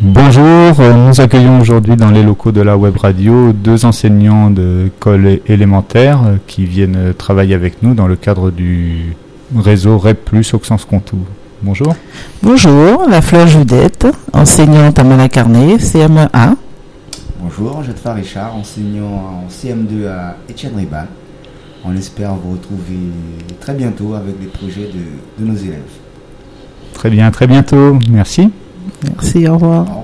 Bonjour, euh, nous accueillons aujourd'hui dans les locaux de la web radio deux enseignants d'école élémentaire euh, qui viennent travailler avec nous dans le cadre du réseau REP Plus Auxence-Contour. Bonjour. Bonjour, la fleur Judette, enseignante à Malacarné, CM1. Bonjour, Jetfa Richard, enseignant en CM2 à Etienne Ribal. On espère vous retrouver très bientôt avec les projets de, de nos élèves. Très bien, très bientôt. Merci. Merci, au revoir.